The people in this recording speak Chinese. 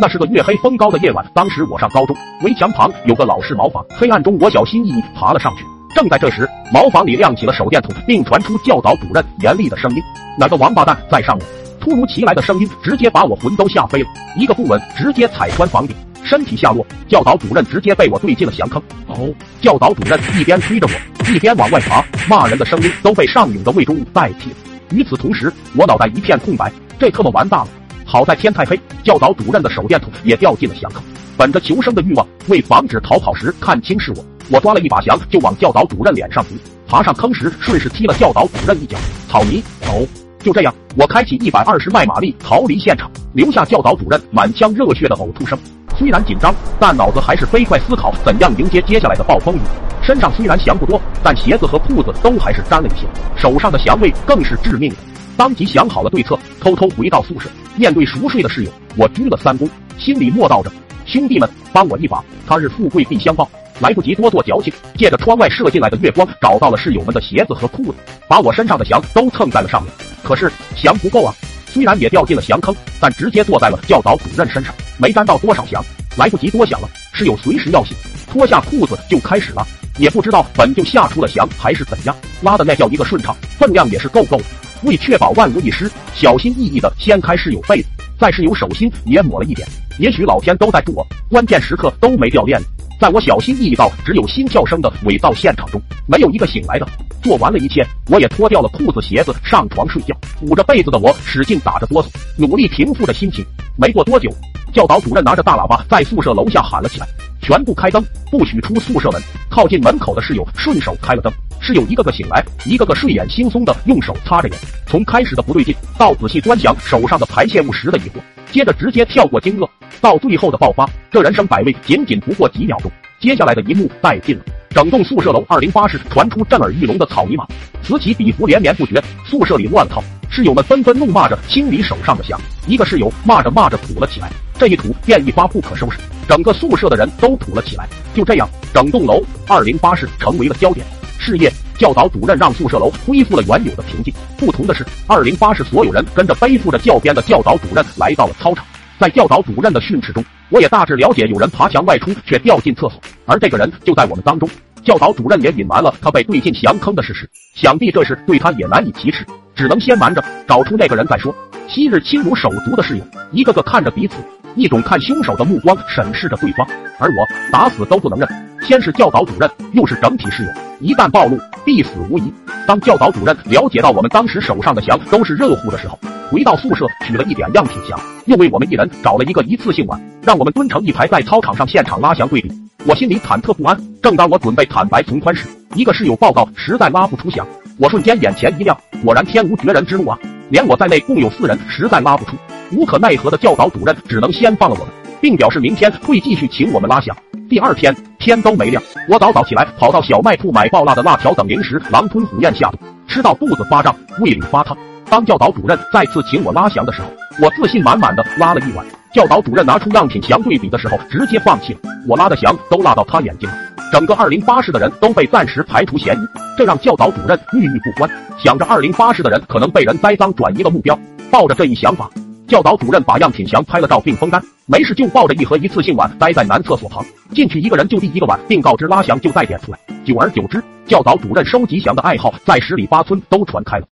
那是个月黑风高的夜晚，当时我上高中，围墙旁有个老式茅房，黑暗中我小心翼翼爬了上去。正在这时，茅房里亮起了手电筒，并传出教导主任严厉的声音：“哪个王八蛋在上面？”突如其来的声音直接把我魂都吓飞了，一个不稳，直接踩穿房顶，身体下落。教导主任直接被我对进了翔坑。哦，教导主任一边推着我，一边往外爬，骂人的声音都被上涌的胃中代替了。与此同时，我脑袋一片空白，这特么完蛋了！好在天太黑，教导主任的手电筒也掉进了墙坑。本着求生的欲望，为防止逃跑时看清是我，我抓了一把翔就往教导主任脸上扑。爬上坑时，顺势踢了教导主任一脚。草泥，走！就这样，我开启一百二十迈马力逃离现场，留下教导主任满腔热血的呕吐声。虽然紧张，但脑子还是飞快思考怎样迎接接下来的暴风雨。身上虽然翔不多，但鞋子和裤子都还是沾了一些，手上的翔味更是致命的。当即想好了对策，偷偷回到宿舍，面对熟睡的室友，我鞠了三躬，心里默道着：“兄弟们，帮我一把，他日富贵必相报。”来不及多做矫情，借着窗外射进来的月光，找到了室友们的鞋子和裤子，把我身上的翔都蹭在了上面。可是翔不够啊，虽然也掉进了翔坑，但直接坐在了教导主任身上，没沾到多少翔。来不及多想了，室友随时要醒，脱下裤子就开始了，也不知道本就吓出了翔还是怎样，拉的那叫一个顺畅，分量也是够够的。为确保万无一失，小心翼翼地掀开室友被子，在室友手心也抹了一点。也许老天都在助我，关键时刻都没掉链子。在我小心翼翼到只有心跳声的伪造现场中，没有一个醒来的。做完了一切，我也脱掉了裤子鞋子上床睡觉。捂着被子的我使劲打着哆嗦，努力平复着心情。没过多久，教导主任拿着大喇叭在宿舍楼下喊了起来：“全部开灯，不许出宿舍门。”靠近门口的室友顺手开了灯，室友一个个醒来，一个个睡眼惺忪的用手擦着眼。从开始的不对劲，到仔细端详手上的排泄物时的疑惑，接着直接跳过惊愕。到最后的爆发，这人生百味仅仅不过几秒钟。接下来的一幕带劲了，整栋宿舍楼二零八室传出震耳欲聋的草泥马，此起彼伏，连绵不绝。宿舍里乱套，室友们纷纷怒骂着清理手上的翔。一个室友骂着骂着吐了起来，这一吐便一发不可收拾，整个宿舍的人都吐了起来。就这样，整栋楼二零八室成为了焦点。事业教导主任让宿舍楼恢复了原有的平静。不同的是，二零八室所有人跟着背负着教鞭的教导主任来到了操场。在教导主任的训斥中，我也大致了解有人爬墙外出却掉进厕所，而这个人就在我们当中。教导主任也隐瞒了他被对进翔坑的事实，想必这事对他也难以启齿，只能先瞒着，找出那个人再说。昔日亲如手足的室友，一个个看着彼此，一种看凶手的目光审视着对方，而我打死都不能认。先是教导主任，又是整体室友，一旦暴露，必死无疑。当教导主任了解到我们当时手上的翔都是热乎的时候，回到宿舍取了一点样品翔，又为我们一人找了一个一次性碗，让我们蹲成一排在操场上现场拉翔对比。我心里忐忑不安。正当我准备坦白从宽时，一个室友报告实在拉不出翔，我瞬间眼前一亮，果然天无绝人之路啊！连我在内共有四人实在拉不出，无可奈何的教导主任只能先放了我们，并表示明天会继续请我们拉翔。第二天天都没亮，我早早起来跑到小卖铺买爆辣的辣条等零食，狼吞虎咽下肚，吃到肚子发胀，胃里发烫。当教导主任再次请我拉翔的时候，我自信满满的拉了一碗。教导主任拿出样品翔对比的时候，直接放弃了。我拉的翔都辣到他眼睛了。整个二零八室的人都被暂时排除嫌疑，这让教导主任郁郁不欢。想着二零八室的人可能被人栽赃转移了目标，抱着这一想法，教导主任把样品翔拍了照并封干。没事就抱着一盒一次性碗待在男厕所旁，进去一个人就递一个碗，并告知拉翔就带点出来。久而久之，教导主任收集翔的爱好在十里八村都传开了。